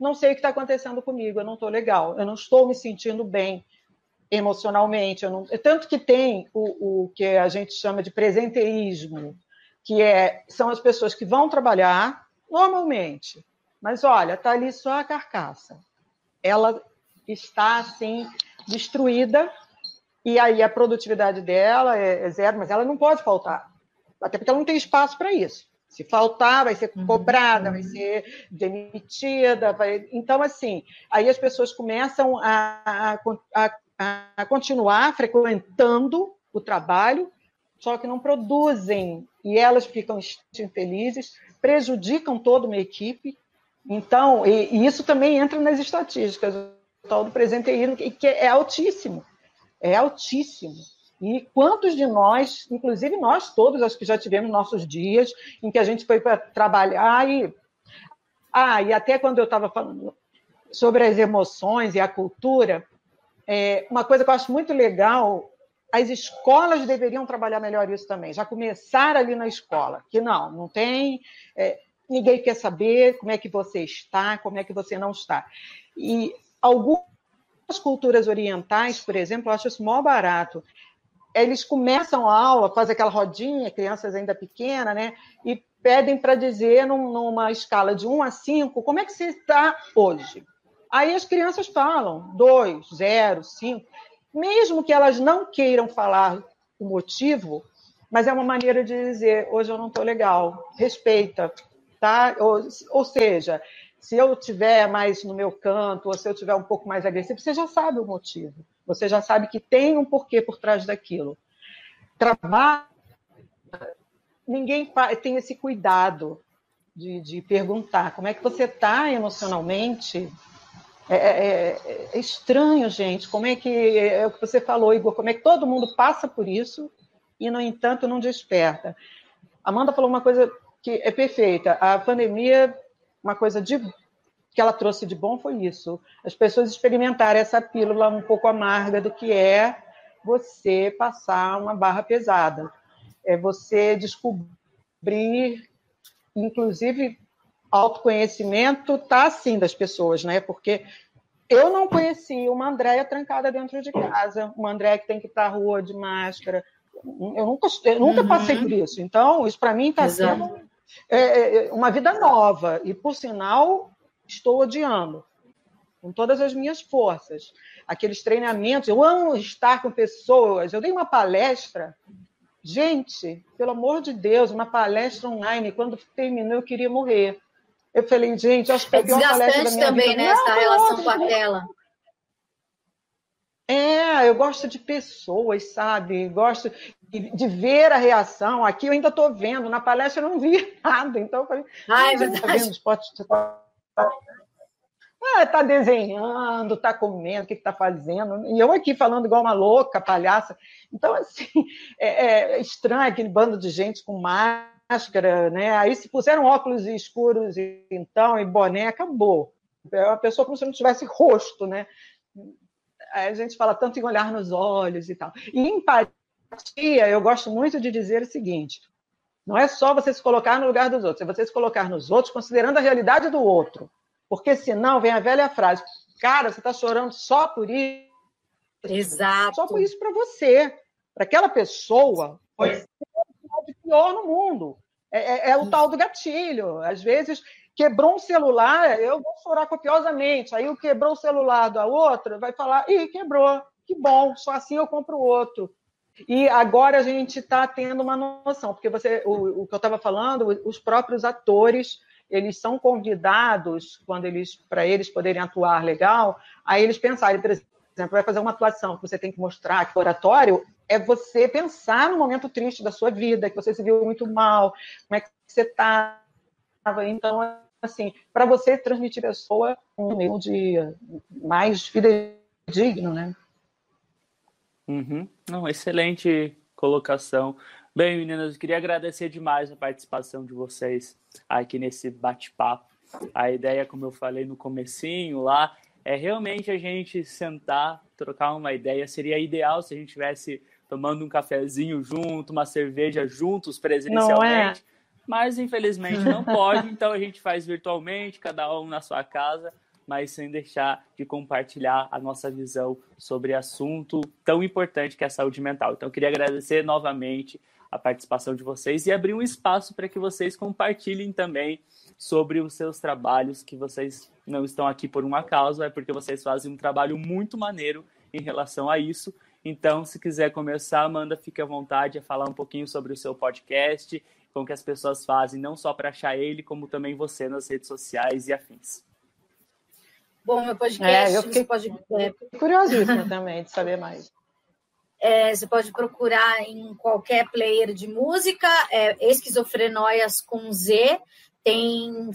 não sei o que está acontecendo comigo, eu não estou legal, eu não estou me sentindo bem emocionalmente. Eu não, tanto que tem o, o que a gente chama de presenteísmo, que é, são as pessoas que vão trabalhar normalmente, mas olha, está ali só a carcaça. Ela está assim destruída e aí a produtividade dela é, é zero, mas ela não pode faltar, até porque ela não tem espaço para isso. Se faltar, vai ser uhum. cobrada, vai ser demitida. Vai... Então, assim, aí as pessoas começam a, a, a, continuar frequentando o trabalho, só que não produzem e elas ficam infelizes, prejudicam toda uma equipe. Então, e, e isso também entra nas estatísticas, o tal do presenteísmo, que é altíssimo. É altíssimo. E quantos de nós, inclusive nós todos, acho que já tivemos nossos dias em que a gente foi para trabalhar e. Ah, e até quando eu estava falando sobre as emoções e a cultura, é, uma coisa que eu acho muito legal, as escolas deveriam trabalhar melhor isso também, já começar ali na escola, que não, não tem, é, ninguém quer saber como é que você está, como é que você não está. E algumas culturas orientais, por exemplo, eu acho isso mó barato. Eles começam a aula, fazem aquela rodinha, crianças ainda pequenas, né? E pedem para dizer, num, numa escala de 1 a 5, como é que você está hoje? Aí as crianças falam dois, zero, cinco, mesmo que elas não queiram falar o motivo, mas é uma maneira de dizer hoje eu não estou legal, respeita, tá? Ou, ou seja, se eu tiver mais no meu canto, ou se eu tiver um pouco mais agressivo, você já sabe o motivo. Você já sabe que tem um porquê por trás daquilo. Trabalho, ninguém tem esse cuidado de, de perguntar como é que você está emocionalmente, é, é, é, é, estranho, gente. Como é que é o que você falou, Igor? Como é que todo mundo passa por isso e, no entanto, não desperta? Amanda falou uma coisa que é perfeita. A pandemia, uma coisa de, que ela trouxe de bom foi isso. As pessoas experimentaram essa pílula um pouco amarga do que é você passar uma barra pesada. É você descobrir, inclusive, autoconhecimento tá assim das pessoas, né? Porque eu não conhecia uma Andréia trancada dentro de casa, uma Andréia que tem que ir para a rua de máscara. Eu nunca, eu nunca uhum. passei por isso. Então, isso para mim está sendo é, é, uma vida nova. E, por sinal, estou odiando com todas as minhas forças. Aqueles treinamentos, eu amo estar com pessoas. Eu dei uma palestra. Gente, pelo amor de Deus, uma palestra online. Quando terminou, eu queria morrer. Eu falei, gente, acho que é desgastante também, vida. né, essa relação com a tela. É, eu gosto de pessoas, sabe? Gosto de, ver a reação. Aqui eu ainda estou vendo, na palestra eu não vi [LAUGHS] nada. Então eu falei, ah, é verdade. Tá vendo esporte, tá... Ah, tá desenhando, tá comendo, o que está fazendo? E eu aqui falando igual uma louca, palhaça. Então, assim, [LAUGHS] é, é estranho aquele bando de gente com máscara máscara, né? Aí se puseram óculos escuros então e boné, acabou. É uma pessoa como se não tivesse rosto, né? Aí a gente fala tanto em olhar nos olhos e tal. E empatia, eu gosto muito de dizer o seguinte: não é só você se colocar no lugar dos outros, é você se colocar nos outros considerando a realidade do outro. Porque senão vem a velha frase: cara, você está chorando só por isso. Exato. Só por isso para você. Para aquela pessoa, de pior no mundo. É, é, é, o tal do gatilho. Às vezes, quebrou um celular, eu vou chorar copiosamente. Aí, o quebrou o celular da outra, vai falar: ih, quebrou, que bom, só assim eu compro outro. E agora a gente está tendo uma noção, porque você, o, o que eu estava falando, os próprios atores, eles são convidados, quando eles, para eles poderem atuar legal, a eles pensarem, por exemplo, vai fazer uma atuação que você tem que mostrar que o oratório é você pensar no momento triste da sua vida, que você se viu muito mal, como é que você estava. Então, assim, para você transmitir a pessoa um meio de mais fidedigno, né? Uhum. Não, excelente colocação. Bem, meninas, eu queria agradecer demais a participação de vocês aqui nesse bate-papo. A ideia, como eu falei no comecinho lá, é realmente a gente sentar trocar uma ideia. Seria ideal se a gente tivesse tomando um cafezinho junto, uma cerveja juntos presencialmente. É? Mas infelizmente não [LAUGHS] pode, então a gente faz virtualmente, cada um na sua casa, mas sem deixar de compartilhar a nossa visão sobre assunto tão importante que é a saúde mental. Então, eu queria agradecer novamente a participação de vocês e abrir um espaço para que vocês compartilhem também sobre os seus trabalhos, que vocês não estão aqui por um acaso, é porque vocês fazem um trabalho muito maneiro em relação a isso. Então, se quiser começar, Amanda, fique à vontade a falar um pouquinho sobre o seu podcast, como que as pessoas fazem, não só para achar ele, como também você nas redes sociais e afins. Bom, meu podcast. É, eu fiquei pode, é, curiosíssima [LAUGHS] também de saber mais. É, você pode procurar em qualquer player de música, é, Esquizofrenóias com Z, tem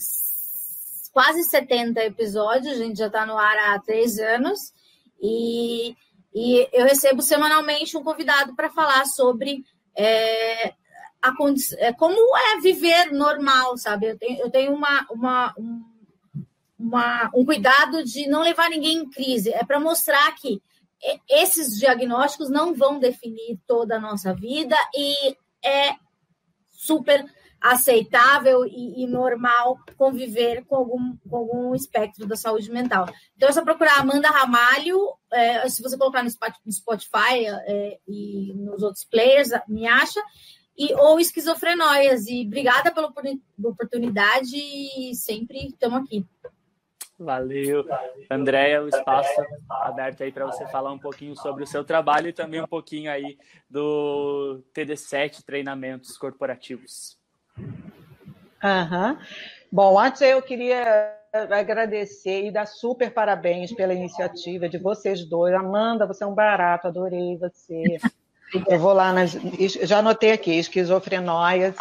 quase 70 episódios, a gente já está no ar há três anos, e, e eu recebo semanalmente um convidado para falar sobre é, a é, como é viver normal, sabe? Eu tenho, eu tenho uma, uma, um, uma, um cuidado de não levar ninguém em crise, é para mostrar que esses diagnósticos não vão definir toda a nossa vida e é super aceitável e, e, normal conviver com algum, com algum espectro da saúde mental. Então, é só procurar Amanda Ramalho, é, se você colocar no Spotify é, e nos outros players, me acha, e, ou esquizofrenóias. E obrigada pela oportunidade e sempre estamos aqui. Valeu. Andréia, o espaço aberto aí para você falar um pouquinho sobre o seu trabalho e também um pouquinho aí do TD7 Treinamentos Corporativos. Uhum. Bom, antes eu queria agradecer e dar super parabéns pela iniciativa de vocês dois. Amanda, você é um barato, adorei você. Eu vou lá nas. Já anotei aqui, esquizofrenóias.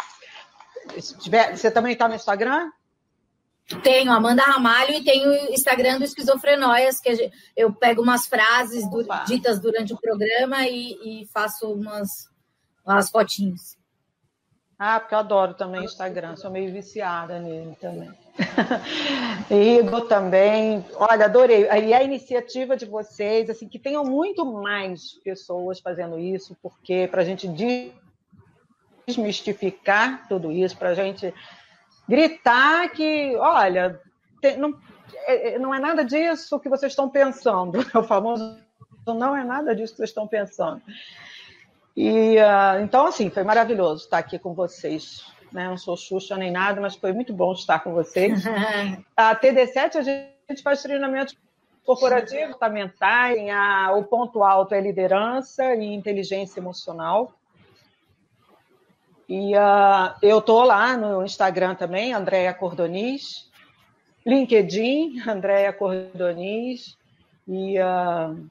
Você também está no Instagram? Tenho Amanda Ramalho e tenho o Instagram do Esquizofrenóias, que eu pego umas frases do, ditas durante o programa e, e faço umas, umas fotinhos. Ah, porque eu adoro também Instagram, sou meio viciada nele também. [LAUGHS] Igor também, olha, adorei. E a iniciativa de vocês, assim, que tenham muito mais pessoas fazendo isso, porque para a gente desmistificar tudo isso, para a gente gritar que, olha, tem, não, é, é, não é nada disso que vocês estão pensando. [LAUGHS] O famoso não é nada disso que vocês estão pensando. E uh, então, assim, foi maravilhoso estar aqui com vocês. Né? Não sou Xuxa nem nada, mas foi muito bom estar com vocês. [LAUGHS] a TD7, a gente faz treinamento corporativo, tá mentais, a, o ponto alto é liderança e inteligência emocional. E uh, eu estou lá no Instagram também, Andréia Cordonis, LinkedIn, [LAUGHS] Andréia Cordonis, e, uh,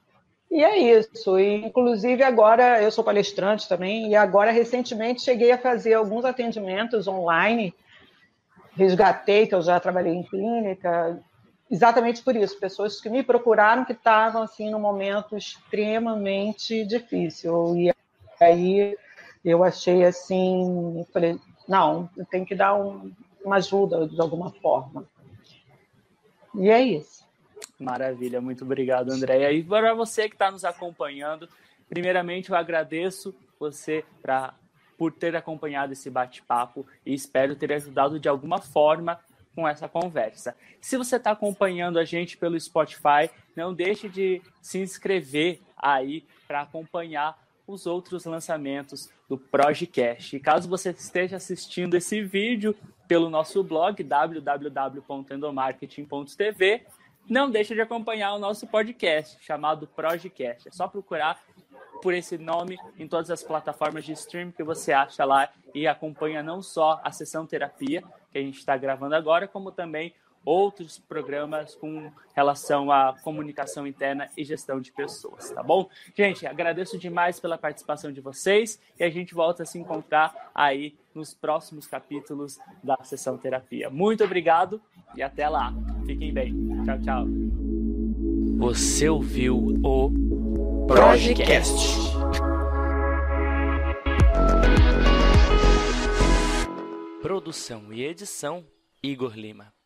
e é isso. E, inclusive, agora eu sou palestrante também, e agora, recentemente, cheguei a fazer alguns atendimentos online, resgatei, que eu já trabalhei em clínica, exatamente por isso, pessoas que me procuraram que estavam, assim, num momento extremamente difícil. E aí eu achei assim, falei, não, tem que dar um, uma ajuda de alguma forma. E é isso. Maravilha, muito obrigado, Andréia. E para você que está nos acompanhando, primeiramente eu agradeço você pra, por ter acompanhado esse bate-papo e espero ter ajudado de alguma forma com essa conversa. Se você está acompanhando a gente pelo Spotify, não deixe de se inscrever aí para acompanhar os outros lançamentos do Projecast. E caso você esteja assistindo esse vídeo pelo nosso blog www.endomarketing.tv, não deixe de acompanhar o nosso podcast chamado Projecast. É só procurar por esse nome em todas as plataformas de streaming que você acha lá e acompanha não só a sessão terapia que a gente está gravando agora, como também outros programas com relação à comunicação interna e gestão de pessoas, tá bom? Gente, agradeço demais pela participação de vocês e a gente volta a se encontrar aí nos próximos capítulos da sessão terapia. Muito obrigado e até lá. Fiquem bem. Tchau, tchau. Você ouviu o Projecast. Produção e edição Igor Lima.